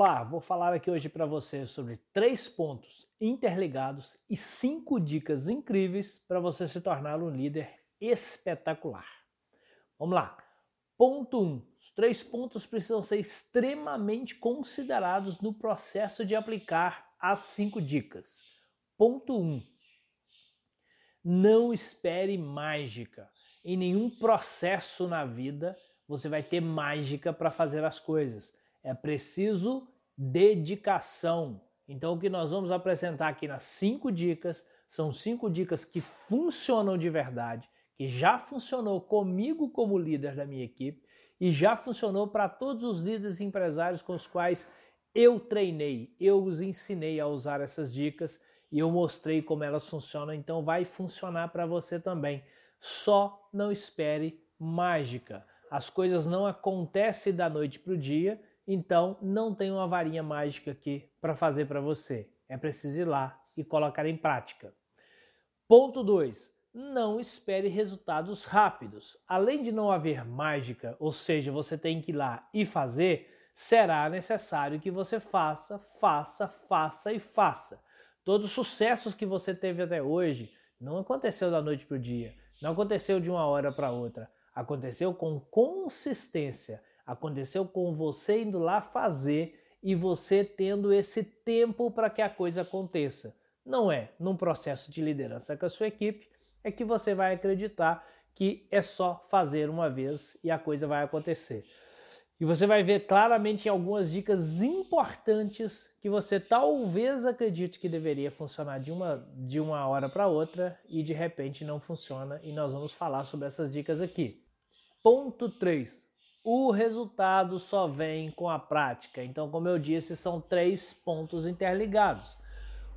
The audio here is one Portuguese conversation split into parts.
Olá, vou falar aqui hoje para você sobre três pontos interligados e cinco dicas incríveis para você se tornar um líder espetacular. Vamos lá. Ponto 1. Um, os três pontos precisam ser extremamente considerados no processo de aplicar as cinco dicas. Ponto 1. Um, não espere mágica. Em nenhum processo na vida você vai ter mágica para fazer as coisas é preciso dedicação. Então, o que nós vamos apresentar aqui nas cinco dicas são cinco dicas que funcionam de verdade, que já funcionou comigo como líder da minha equipe e já funcionou para todos os líderes empresários com os quais eu treinei, eu os ensinei a usar essas dicas e eu mostrei como elas funcionam, então vai funcionar para você também. Só não espere mágica. As coisas não acontecem da noite para o dia então, não tem uma varinha mágica aqui para fazer para você. É preciso ir lá e colocar em prática. Ponto 2. Não espere resultados rápidos. Além de não haver mágica, ou seja, você tem que ir lá e fazer, será necessário que você faça, faça, faça e faça. Todos os sucessos que você teve até hoje não aconteceu da noite para o dia, não aconteceu de uma hora para outra, aconteceu com consistência Aconteceu com você indo lá fazer e você tendo esse tempo para que a coisa aconteça. Não é num processo de liderança com a sua equipe é que você vai acreditar que é só fazer uma vez e a coisa vai acontecer. E você vai ver claramente algumas dicas importantes que você talvez acredite que deveria funcionar de uma, de uma hora para outra e de repente não funciona. E nós vamos falar sobre essas dicas aqui. Ponto 3 o resultado só vem com a prática. Então, como eu disse, são três pontos interligados.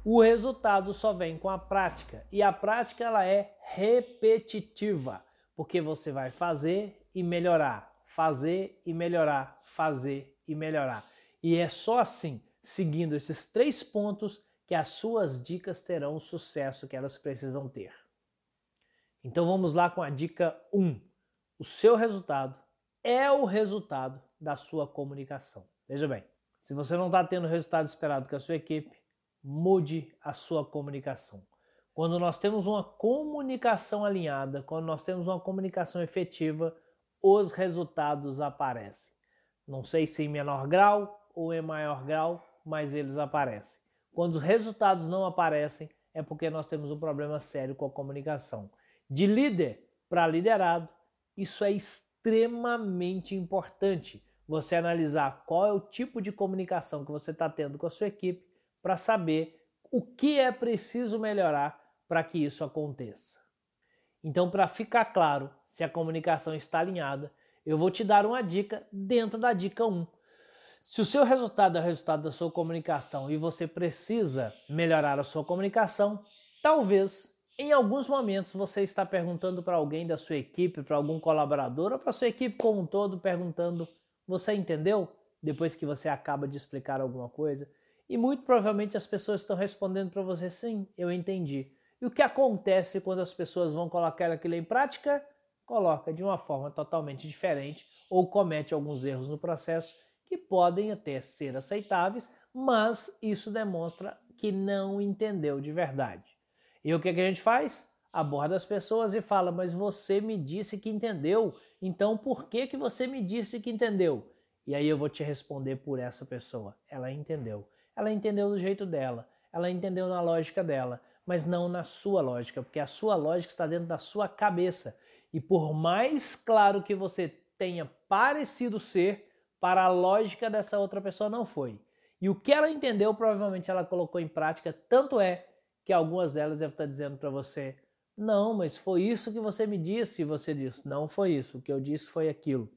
O resultado só vem com a prática e a prática ela é repetitiva, porque você vai fazer e melhorar, fazer e melhorar, fazer e melhorar. E é só assim, seguindo esses três pontos, que as suas dicas terão o sucesso que elas precisam ter. Então vamos lá com a dica 1. O seu resultado é o resultado da sua comunicação. Veja bem, se você não está tendo o resultado esperado com a sua equipe, mude a sua comunicação. Quando nós temos uma comunicação alinhada, quando nós temos uma comunicação efetiva, os resultados aparecem. Não sei se em menor grau ou em maior grau, mas eles aparecem. Quando os resultados não aparecem, é porque nós temos um problema sério com a comunicação. De líder para liderado, isso é extremamente extremamente importante você analisar qual é o tipo de comunicação que você está tendo com a sua equipe para saber o que é preciso melhorar para que isso aconteça. Então, para ficar claro se a comunicação está alinhada, eu vou te dar uma dica dentro da dica 1. Se o seu resultado é o resultado da sua comunicação e você precisa melhorar a sua comunicação, talvez em alguns momentos você está perguntando para alguém da sua equipe, para algum colaborador ou para sua equipe como um todo, perguntando: Você entendeu? Depois que você acaba de explicar alguma coisa. E muito provavelmente as pessoas estão respondendo para você: Sim, eu entendi. E o que acontece quando as pessoas vão colocar aquilo em prática? Coloca de uma forma totalmente diferente ou comete alguns erros no processo que podem até ser aceitáveis, mas isso demonstra que não entendeu de verdade. E o que, que a gente faz? Aborda as pessoas e fala: Mas você me disse que entendeu, então por que, que você me disse que entendeu? E aí eu vou te responder por essa pessoa. Ela entendeu. Ela entendeu do jeito dela. Ela entendeu na lógica dela, mas não na sua lógica, porque a sua lógica está dentro da sua cabeça. E por mais claro que você tenha parecido ser, para a lógica dessa outra pessoa não foi. E o que ela entendeu, provavelmente ela colocou em prática, tanto é que algumas delas devem estar dizendo para você: não, mas foi isso que você me disse. E você diz: não foi isso, o que eu disse foi aquilo.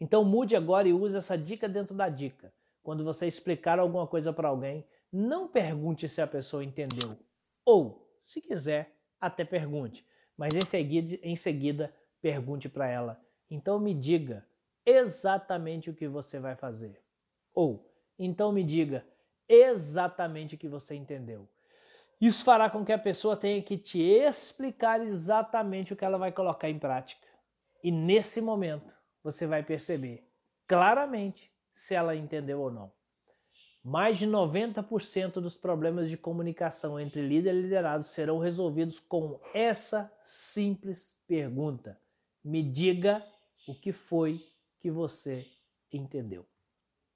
Então mude agora e use essa dica dentro da dica. Quando você explicar alguma coisa para alguém, não pergunte se a pessoa entendeu. Ou, se quiser, até pergunte. Mas em seguida, em seguida pergunte para ela. Então me diga exatamente o que você vai fazer. Ou, então me diga exatamente o que você entendeu. Isso fará com que a pessoa tenha que te explicar exatamente o que ela vai colocar em prática. E nesse momento você vai perceber claramente se ela entendeu ou não. mais de 90% dos problemas de comunicação entre líder e liderado serão resolvidos com essa simples pergunta: me diga o que foi que você entendeu.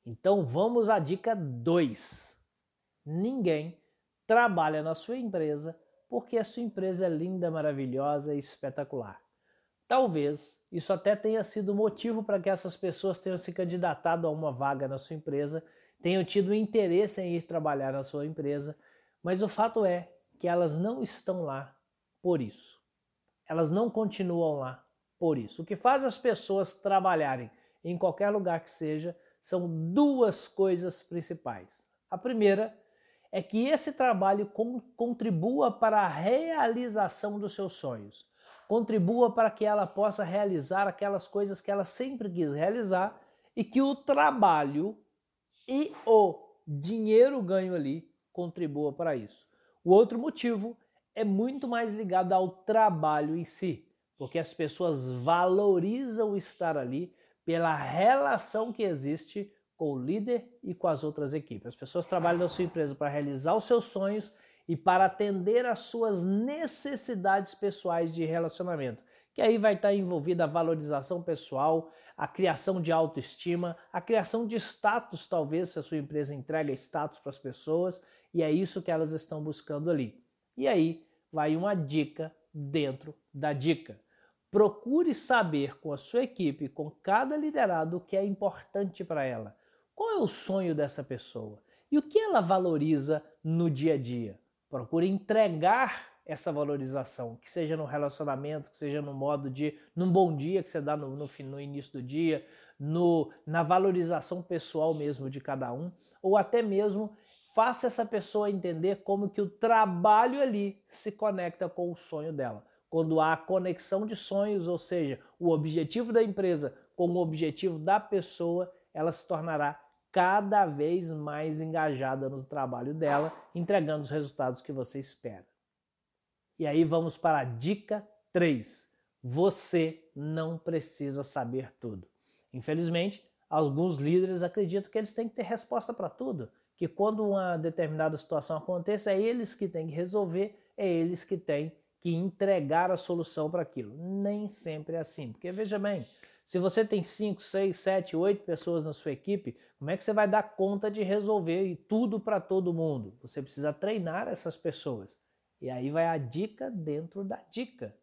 Então vamos à dica 2. Ninguém trabalha na sua empresa porque a sua empresa é linda, maravilhosa e espetacular. Talvez isso até tenha sido motivo para que essas pessoas tenham se candidatado a uma vaga na sua empresa, tenham tido interesse em ir trabalhar na sua empresa, mas o fato é que elas não estão lá por isso. Elas não continuam lá por isso. O que faz as pessoas trabalharem em qualquer lugar que seja são duas coisas principais. A primeira é que esse trabalho contribua para a realização dos seus sonhos, contribua para que ela possa realizar aquelas coisas que ela sempre quis realizar e que o trabalho e o dinheiro ganho ali contribua para isso. O outro motivo é muito mais ligado ao trabalho em si, porque as pessoas valorizam estar ali pela relação que existe com o líder e com as outras equipes. As pessoas trabalham na sua empresa para realizar os seus sonhos e para atender às suas necessidades pessoais de relacionamento, que aí vai estar envolvida a valorização pessoal, a criação de autoestima, a criação de status, talvez, se a sua empresa entrega status para as pessoas, e é isso que elas estão buscando ali. E aí vai uma dica dentro da dica. Procure saber com a sua equipe, com cada liderado, o que é importante para ela. Qual é o sonho dessa pessoa? E o que ela valoriza no dia a dia? Procure entregar essa valorização, que seja no relacionamento, que seja no modo de, num bom dia que você dá no, no, no início do dia, no, na valorização pessoal mesmo de cada um, ou até mesmo faça essa pessoa entender como que o trabalho ali se conecta com o sonho dela quando há conexão de sonhos, ou seja, o objetivo da empresa com o objetivo da pessoa, ela se tornará cada vez mais engajada no trabalho dela, entregando os resultados que você espera. E aí vamos para a dica 3. Você não precisa saber tudo. Infelizmente, alguns líderes acreditam que eles têm que ter resposta para tudo, que quando uma determinada situação aconteça, é eles que têm que resolver, é eles que têm que entregar a solução para aquilo. Nem sempre é assim, porque veja bem, se você tem 5, 6, 7, 8 pessoas na sua equipe, como é que você vai dar conta de resolver tudo para todo mundo? Você precisa treinar essas pessoas. E aí vai a dica dentro da dica.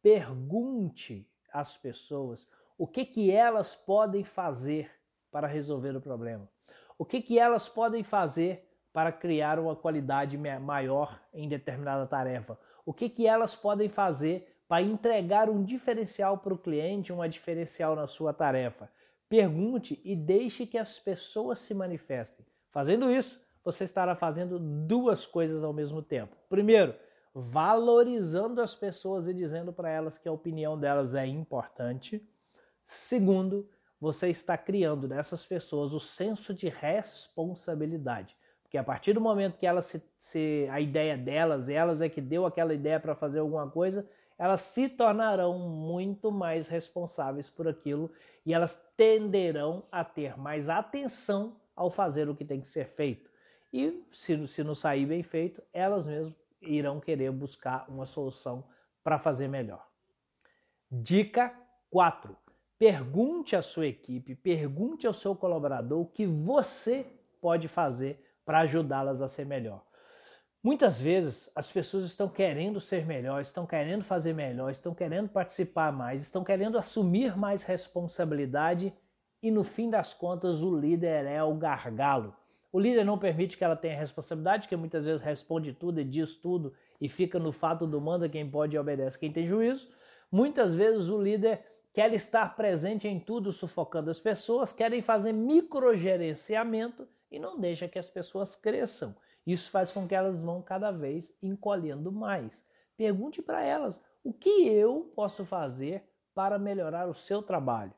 Pergunte às pessoas o que, que elas podem fazer para resolver o problema. O que, que elas podem fazer para criar uma qualidade maior em determinada tarefa? O que, que elas podem fazer para entregar um diferencial para o cliente, uma diferencial na sua tarefa? Pergunte e deixe que as pessoas se manifestem. Fazendo isso, você estará fazendo duas coisas ao mesmo tempo. Primeiro, valorizando as pessoas e dizendo para elas que a opinião delas é importante. Segundo, você está criando nessas pessoas o senso de responsabilidade. Porque a partir do momento que elas se, se a ideia delas, elas é que deu aquela ideia para fazer alguma coisa, elas se tornarão muito mais responsáveis por aquilo e elas tenderão a ter mais atenção ao fazer o que tem que ser feito. E se, se não sair bem feito, elas mesmas irão querer buscar uma solução para fazer melhor. Dica 4. Pergunte à sua equipe, pergunte ao seu colaborador o que você pode fazer para ajudá-las a ser melhor. Muitas vezes as pessoas estão querendo ser melhores, estão querendo fazer melhor, estão querendo participar mais, estão querendo assumir mais responsabilidade e no fim das contas o líder é o gargalo. O líder não permite que ela tenha responsabilidade, porque muitas vezes responde tudo e diz tudo e fica no fato do manda quem pode e obedece quem tem juízo. Muitas vezes o líder quer estar presente em tudo, sufocando as pessoas, querem fazer microgerenciamento e não deixa que as pessoas cresçam. Isso faz com que elas vão cada vez encolhendo mais. Pergunte para elas o que eu posso fazer para melhorar o seu trabalho.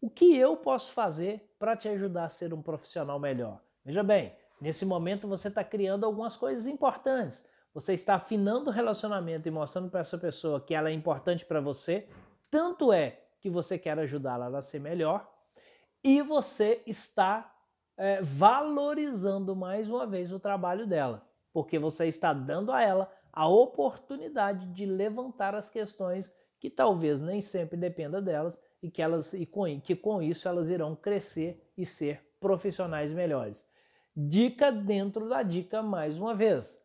O que eu posso fazer para te ajudar a ser um profissional melhor? Veja bem, nesse momento você está criando algumas coisas importantes. Você está afinando o relacionamento e mostrando para essa pessoa que ela é importante para você. Tanto é que você quer ajudá-la a ser melhor. E você está é, valorizando mais uma vez o trabalho dela, porque você está dando a ela a oportunidade de levantar as questões que talvez nem sempre dependa delas e que elas e com, que com isso elas irão crescer e ser profissionais melhores. Dica dentro da dica mais uma vez.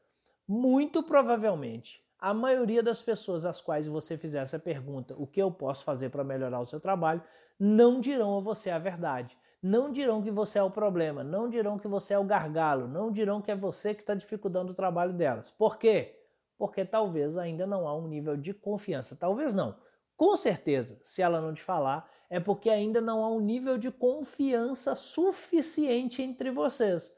Muito provavelmente a maioria das pessoas às quais você fizer essa pergunta, o que eu posso fazer para melhorar o seu trabalho, não dirão a você a verdade. Não dirão que você é o problema, não dirão que você é o gargalo, não dirão que é você que está dificultando o trabalho delas. Por quê? Porque talvez ainda não há um nível de confiança. Talvez não. Com certeza, se ela não te falar, é porque ainda não há um nível de confiança suficiente entre vocês.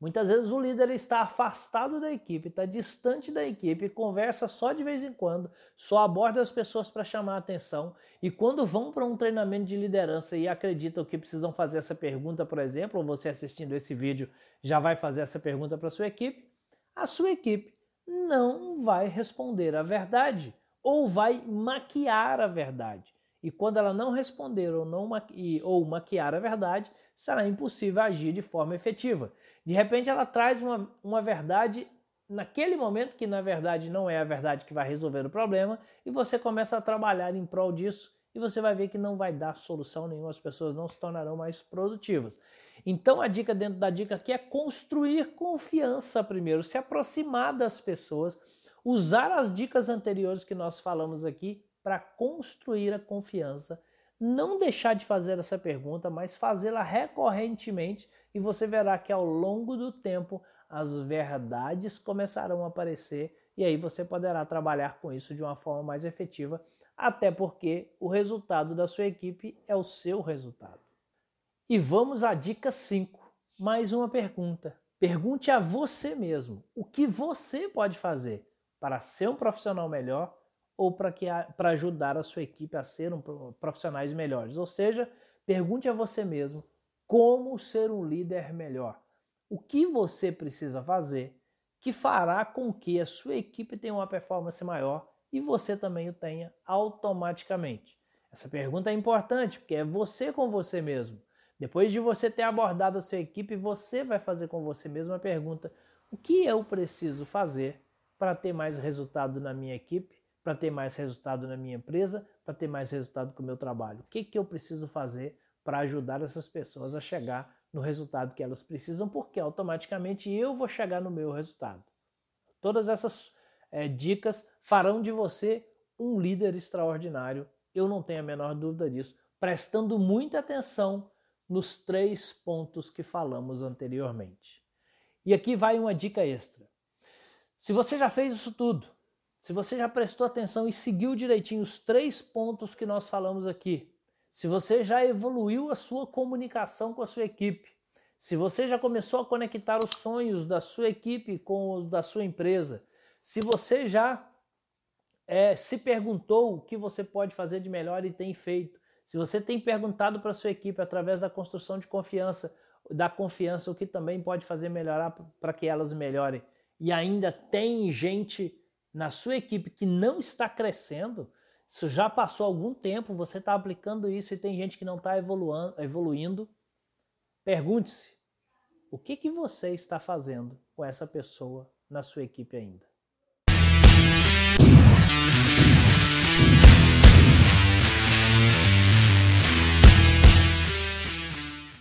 Muitas vezes o líder está afastado da equipe, está distante da equipe, conversa só de vez em quando, só aborda as pessoas para chamar a atenção e quando vão para um treinamento de liderança e acreditam que precisam fazer essa pergunta, por exemplo, ou você assistindo esse vídeo já vai fazer essa pergunta para sua equipe, a sua equipe não vai responder a verdade ou vai maquiar a verdade. E quando ela não responder ou, não maqui ou maquiar a verdade, será impossível agir de forma efetiva. De repente, ela traz uma, uma verdade naquele momento, que na verdade não é a verdade que vai resolver o problema, e você começa a trabalhar em prol disso, e você vai ver que não vai dar solução nenhuma, as pessoas não se tornarão mais produtivas. Então, a dica dentro da dica aqui é construir confiança primeiro, se aproximar das pessoas, usar as dicas anteriores que nós falamos aqui para construir a confiança. Não deixar de fazer essa pergunta, mas fazê-la recorrentemente e você verá que ao longo do tempo as verdades começarão a aparecer e aí você poderá trabalhar com isso de uma forma mais efetiva, até porque o resultado da sua equipe é o seu resultado. E vamos à dica 5. Mais uma pergunta. Pergunte a você mesmo o que você pode fazer para ser um profissional melhor ou para ajudar a sua equipe a ser um, profissionais melhores. Ou seja, pergunte a você mesmo como ser um líder melhor. O que você precisa fazer que fará com que a sua equipe tenha uma performance maior e você também o tenha automaticamente. Essa pergunta é importante porque é você com você mesmo. Depois de você ter abordado a sua equipe, você vai fazer com você mesmo a pergunta: o que eu preciso fazer para ter mais resultado na minha equipe para ter mais resultado na minha empresa, para ter mais resultado com o meu trabalho? O que, que eu preciso fazer para ajudar essas pessoas a chegar no resultado que elas precisam, porque automaticamente eu vou chegar no meu resultado. Todas essas é, dicas farão de você um líder extraordinário, eu não tenho a menor dúvida disso, prestando muita atenção nos três pontos que falamos anteriormente. E aqui vai uma dica extra. Se você já fez isso tudo, se você já prestou atenção e seguiu direitinho os três pontos que nós falamos aqui, se você já evoluiu a sua comunicação com a sua equipe, se você já começou a conectar os sonhos da sua equipe com os da sua empresa, se você já é, se perguntou o que você pode fazer de melhor e tem feito, se você tem perguntado para a sua equipe através da construção de confiança, da confiança o que também pode fazer melhorar para que elas melhorem, e ainda tem gente na sua equipe que não está crescendo, isso já passou algum tempo, você está aplicando isso e tem gente que não está evoluindo, pergunte-se, o que, que você está fazendo com essa pessoa na sua equipe ainda?